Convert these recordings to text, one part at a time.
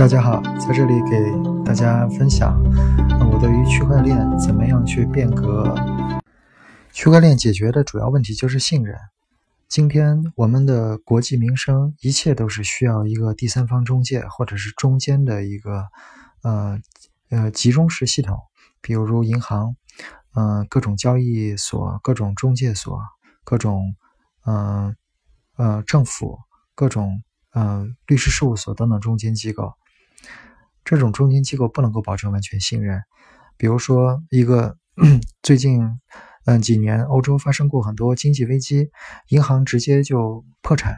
大家好，在这里给大家分享我对于区块链怎么样去变革。区块链解决的主要问题就是信任。今天我们的国计民生，一切都是需要一个第三方中介或者是中间的一个呃呃集中式系统，比如银行，嗯，各种交易所、各种中介所、各种嗯呃政府、各种呃律师事务所等等中间机构。这种中间机构不能够保证完全信任。比如说，一个 最近。嗯，几年欧洲发生过很多经济危机，银行直接就破产，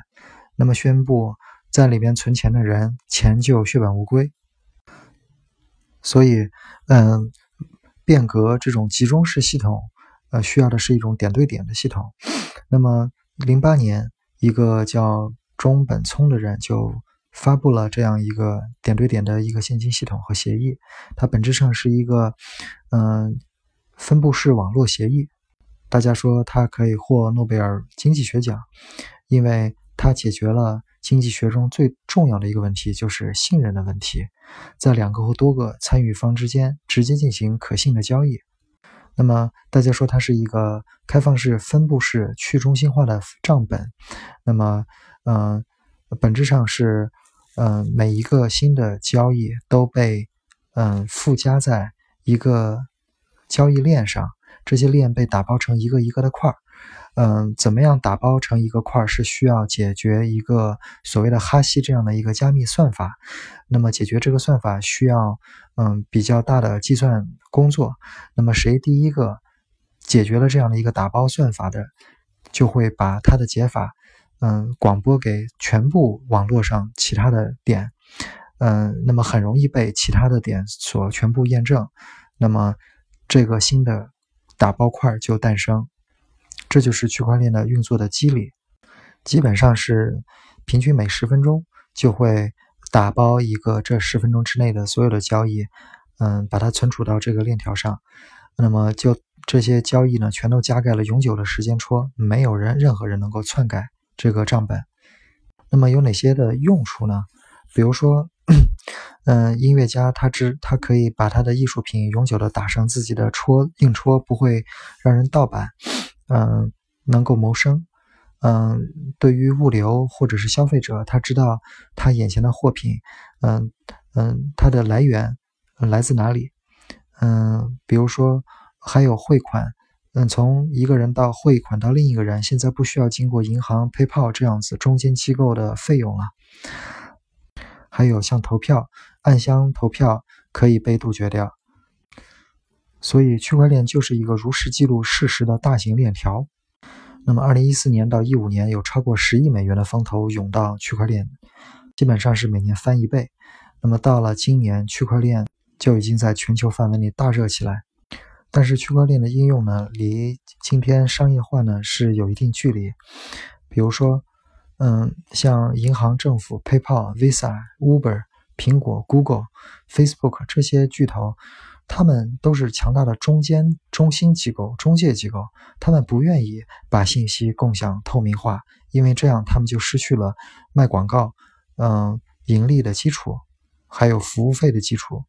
那么宣布在里边存钱的人钱就血本无归。所以，嗯，变革这种集中式系统，呃，需要的是一种点对点的系统。那么，零八年，一个叫中本聪的人就发布了这样一个点对点的一个现金系统和协议，它本质上是一个，嗯。分布式网络协议，大家说它可以获诺贝尔经济学奖，因为它解决了经济学中最重要的一个问题，就是信任的问题，在两个或多个参与方之间直接进行可信的交易。那么大家说它是一个开放式分布式去中心化的账本，那么嗯，本质上是嗯每一个新的交易都被嗯附加在一个。交易链上，这些链被打包成一个一个的块儿。嗯，怎么样打包成一个块儿是需要解决一个所谓的哈希这样的一个加密算法。那么解决这个算法需要嗯比较大的计算工作。那么谁第一个解决了这样的一个打包算法的，就会把它的解法嗯广播给全部网络上其他的点。嗯，那么很容易被其他的点所全部验证。那么。这个新的打包块就诞生，这就是区块链的运作的机理。基本上是平均每十分钟就会打包一个这十分钟之内的所有的交易，嗯，把它存储到这个链条上。那么就这些交易呢，全都加盖了永久的时间戳，没有人任何人能够篡改这个账本。那么有哪些的用处呢？比如说。嗯，音乐家他知他可以把他的艺术品永久的打上自己的戳印戳，不会让人盗版。嗯，能够谋生。嗯，对于物流或者是消费者，他知道他眼前的货品，嗯嗯，它的来源来自哪里？嗯，比如说还有汇款，嗯，从一个人到汇款到另一个人，现在不需要经过银行、PayPal 这样子中间机构的费用了。还有像投票，暗箱投票可以被杜绝掉，所以区块链就是一个如实记录事实的大型链条。那么，二零一四年到一五年有超过十亿美元的风投涌到区块链，基本上是每年翻一倍。那么到了今年，区块链就已经在全球范围内大热起来。但是区块链的应用呢，离今天商业化呢是有一定距离。比如说。嗯，像银行、政府、PayPal、Visa、Uber、苹果、Google、Facebook 这些巨头，他们都是强大的中间中心机构、中介机构。他们不愿意把信息共享透明化，因为这样他们就失去了卖广告、嗯盈利的基础，还有服务费的基础。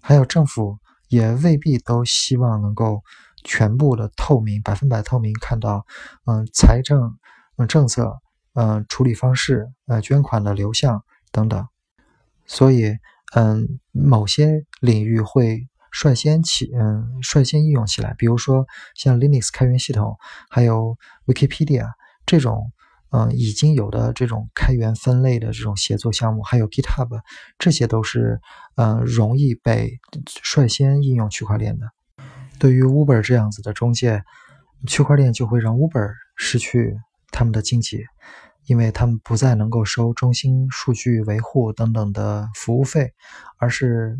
还有政府也未必都希望能够全部的透明、百分百透明，看到嗯财政嗯政策。嗯，处理方式，呃，捐款的流向等等，所以，嗯，某些领域会率先起，嗯，率先应用起来。比如说，像 Linux 开源系统，还有 Wikipedia 这种，嗯，已经有的这种开源分类的这种协作项目，还有 GitHub，这些都是，嗯，容易被率先应用区块链的。对于 Uber 这样子的中介，区块链就会让 Uber 失去。他们的经济，因为他们不再能够收中心数据维护等等的服务费，而是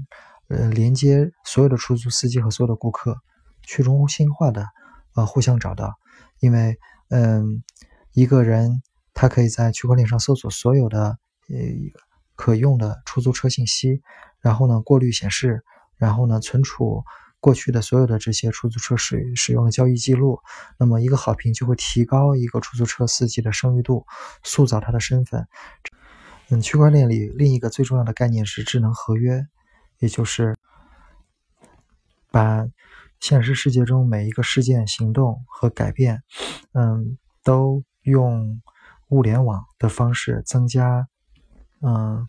呃连接所有的出租司机和所有的顾客，去中心化的呃互相找到。因为嗯一个人他可以在区块链上搜索所有的呃可用的出租车信息，然后呢过滤显示，然后呢存储。过去的所有的这些出租车使使用的交易记录，那么一个好评就会提高一个出租车司机的声誉度，塑造他的身份。嗯，区块链里另一个最重要的概念是智能合约，也就是把现实世界中每一个事件、行动和改变，嗯，都用物联网的方式增加，嗯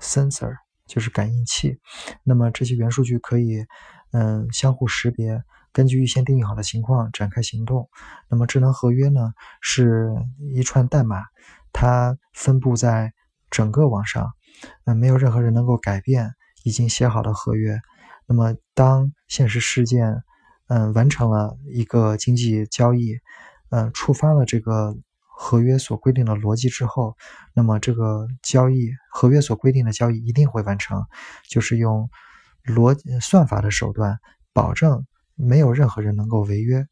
，sensor 就是感应器。那么这些元数据可以，嗯，相互识别，根据预先定义好的情况展开行动。那么智能合约呢，是一串代码，它分布在。整个网上，嗯，没有任何人能够改变已经写好的合约。那么，当现实事件，嗯，完成了一个经济交易，嗯，触发了这个合约所规定的逻辑之后，那么这个交易合约所规定的交易一定会完成，就是用逻算法的手段保证没有任何人能够违约。